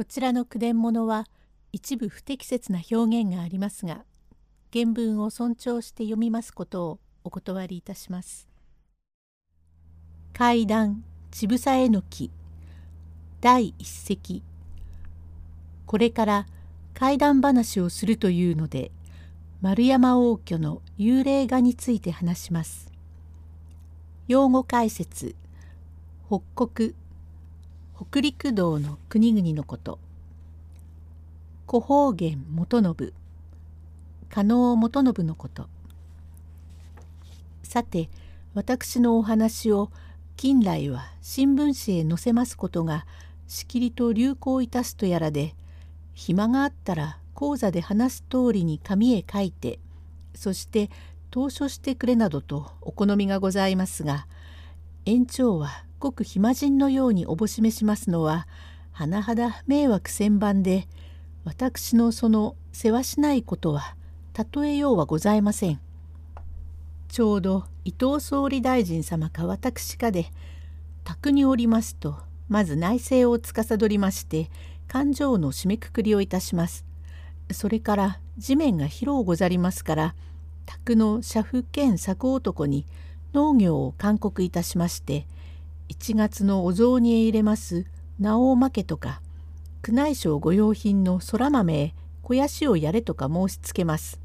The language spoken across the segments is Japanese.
こちらの句伝物は一部不適切な表現がありますが原文を尊重して読みますことをお断りいたします。階段ちぶさえのき第一席これから怪談話をするというので丸山王居の幽霊画について話します。用語解説北国北陸道の国々のこと。古方言元信。加納元信のこと。さて私のお話を近来は新聞紙へ載せますことがしきりと流行いたすとやらで暇があったら講座で話す通りに紙へ書いてそして投書してくれなどとお好みがございますが園長はごく暇人のようにおぼしめしますのは甚だ迷惑千番で私のその世話しないことは例えようはございません。ちょうど伊藤総理大臣様か私かで宅におりますとまず内政を司りまして勘定の締めくくりをいたします。それから地面が広うござりますから宅の社夫兼作男に農業を勧告いたしまして1月のお雑煮へ入れます直負けとか宮内省御用品の空豆へ肥やしをやれとか申しつけます。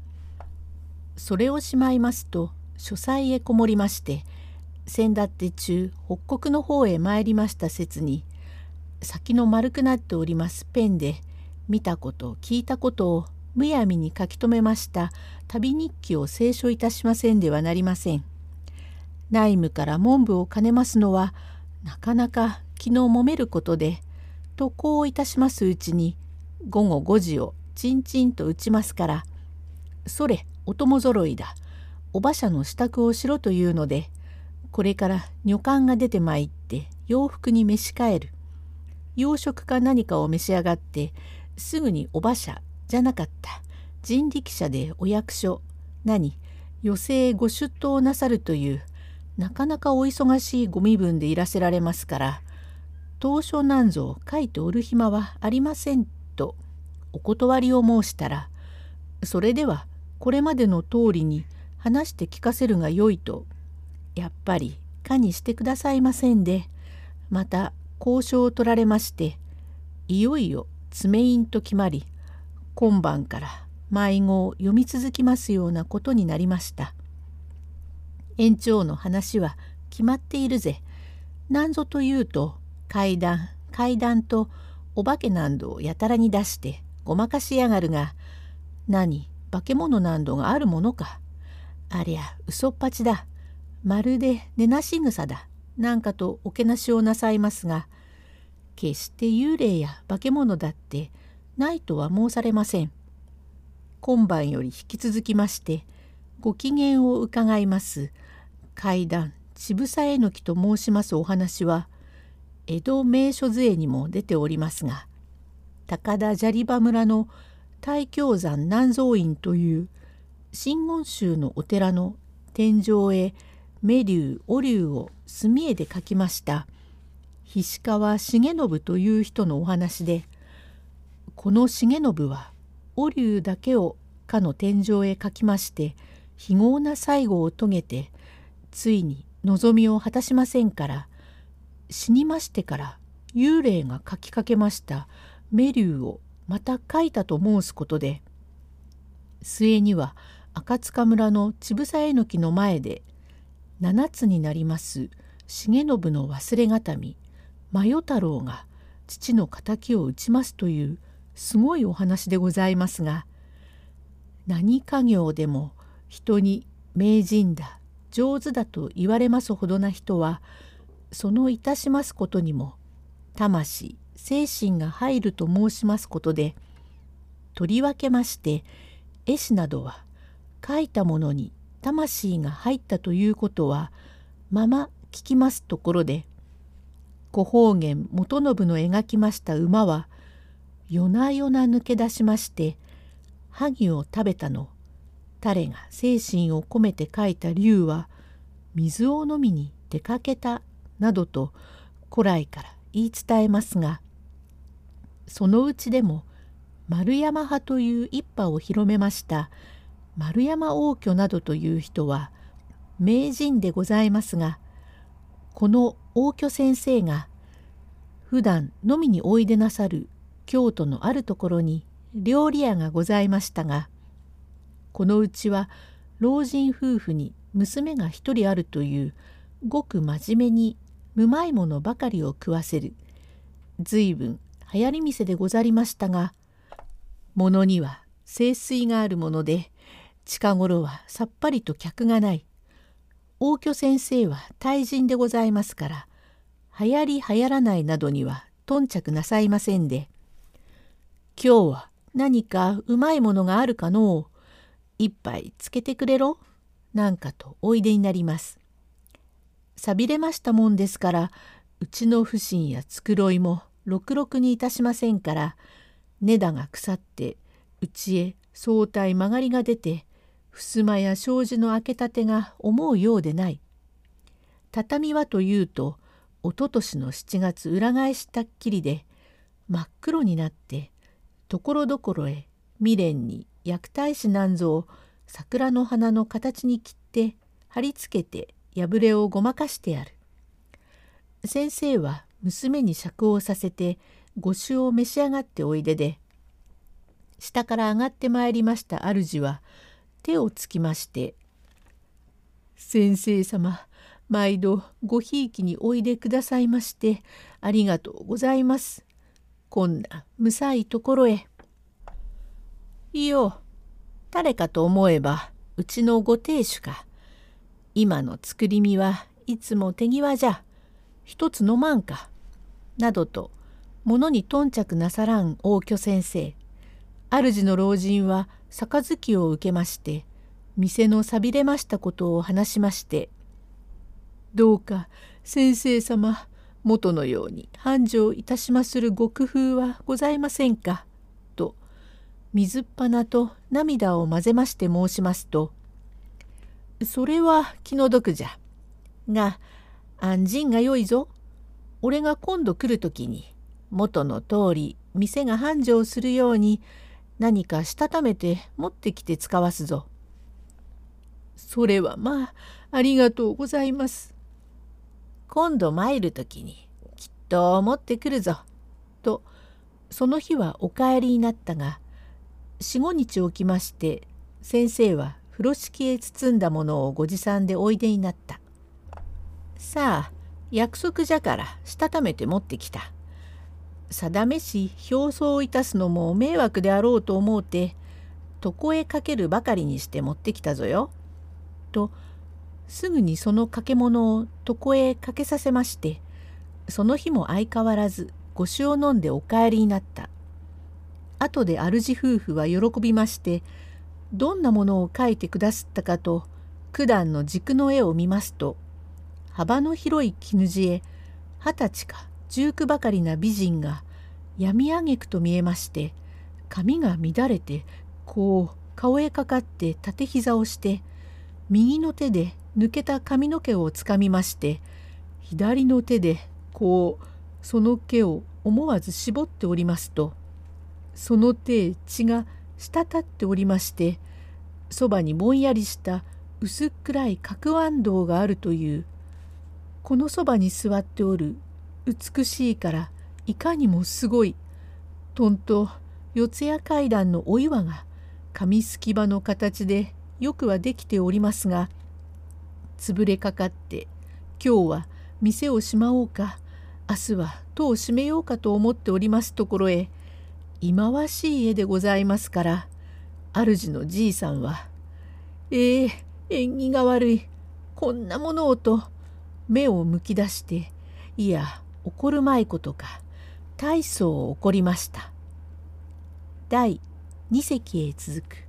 それをしまいますと書斎へこもりまして先だって中北国の方へ参りました説に先の丸くなっておりますペンで見たこと聞いたことをむやみに書き留めました旅日記を清書いたしませんではなりません。内務から文部を兼ねますのはなかなか昨日揉めることでとこういたしますうちに午後5時をちんちんと打ちますから「それお供ぞろいだ。お馬車の支度をしろ」というのでこれから女官が出てまいって洋服に召し替える。洋食か何かを召し上がってすぐにお馬車じゃなかった。人力車でお役所何余生ご出頭なさるというなかなかお忙しいご身分でいらせられますから当初なんぞ書いておる暇はありませんとお断りを申したらそれではこれまでの通りに話して聞かせるがよいとやっぱり可にしてくださいませんでまた交渉を取られましていよいよ爪印と決まり今晩から迷子を読み続きますようなことになりました。園長の話は決まっているぜ。なんぞというと階段階段とお化けなんどをやたらに出してごまかしやがるが何化け物なんどがあるものか。ありゃ嘘っぱちだ。まるで寝なし草だ。なんかとおけなしをなさいますが決して幽霊や化け物だってないとは申されません。今晩より引き続きましてご機嫌を伺います階段渋沢えのきと申しますお話は江戸名所図絵にも出ておりますが高田砂利場村の大京山南蔵院という真言宗のお寺の天井へ目竜お竜を墨絵で描きました菱川重信という人のお話でこの重信はお竜だけをかの天井へ描きまして非業な最後を遂げてついに望みを果たしませんから死にましてから幽霊が書きかけましたメリューをまた書いたと申すことで末には赤塚村の乳房えのきの前で七つになります重信の忘れがたみ真世太郎が父の敵を討ちますというすごいお話でございますが何家業でも人に名人だ上手だと言われますほどな人はそのいたしますことにも魂精神が入ると申しますことでとりわけまして絵師などは書いたものに魂が入ったということはまま聞きますところで古方言元信の描きました馬は夜な夜な抜け出しまして萩を食べたの彼が精神を込めて書いた竜は水を飲みに出かけたなどと古来から言い伝えますがそのうちでも丸山派という一派を広めました丸山王居などという人は名人でございますがこの王居先生が普段飲みにおいでなさる京都のあるところに料理屋がございましたがこのうちは老人夫婦に娘が一人あるというごく真面目にうまいものばかりを食わせる随分流行り店でござりましたが物には清水があるもので近頃はさっぱりと客がない。大居先生は大人でございますから流行り流行らないなどには頓着なさいませんで今日は何かうまいものがあるかのう一杯つけてくれろなんかとおいでになります。さびれましたもんですからうちの不審や繕いもろくろくにいたしませんから根だが腐ってうちへ相対曲がりが出て襖や障子の開けたてが思うようでない。畳はというとおととしの7月裏返したっきりで真っ黒になってところどころへ未練に薬体師なんぞを桜の花の形に切って貼り付けて破れをごまかしてある。先生は娘に酌をさせて御酒を召し上がっておいでで下から上がってまいりました主は手をつきまして「先生様毎度ごひいきにおいでくださいましてありがとうございます。こんなむさいところへ。いよ誰かと思えばうちのご亭主か。今の作り身はいつも手際じゃ。一つ飲まんか。などと物に頓着なさらん大居先生。主の老人は杯を受けまして店のさびれましたことを話しまして「どうか先生様元のように繁盛いたしまするご工夫はございませんか?」水っ鼻と涙を混ぜまして申しますと「それは気の毒じゃ。が安心がよいぞ。俺が今度来る時に元の通り店が繁盛するように何かしたためて持ってきて使わすぞ。それはまあありがとうございます。今度参る時にきっと持ってくるぞ。とその日はお帰りになったが四五日置きまして先生は風呂敷へ包んだものをご持参でおいでになった。さあ約束じゃからしたためて持ってきた。定めし表層をいたすのも迷惑であろうと思うて床へかけるばかりにして持ってきたぞよ。とすぐにその掛け物を床へかけさせましてその日も相変わらず御酒を飲んでお帰りになった。後で主夫婦は喜びましてどんなものを描いてくだすったかと九段の軸の絵を見ますと幅の広い絹地へ二十歳か十九ばかりな美人が闇あげくと見えまして髪が乱れてこう顔へかかって縦膝をして右の手で抜けた髪の毛をつかみまして左の手でこうその毛を思わず絞っておりますとその手血が滴っておりましてそばにぼんやりした薄っ暗い角暗道があるというこのそばに座っておる美しいからいかにもすごいとんと四谷階段のお岩が紙すき場の形でよくはできておりますが潰れかかって今日は店をしまおうか明日は戸を閉めようかと思っておりますところへ忌まわしい絵でございますから主のじいさんは「ええー、縁起が悪い。こんなものを」と目をむき出していや怒るまいことか。大層怒りました。第2隻へ続く。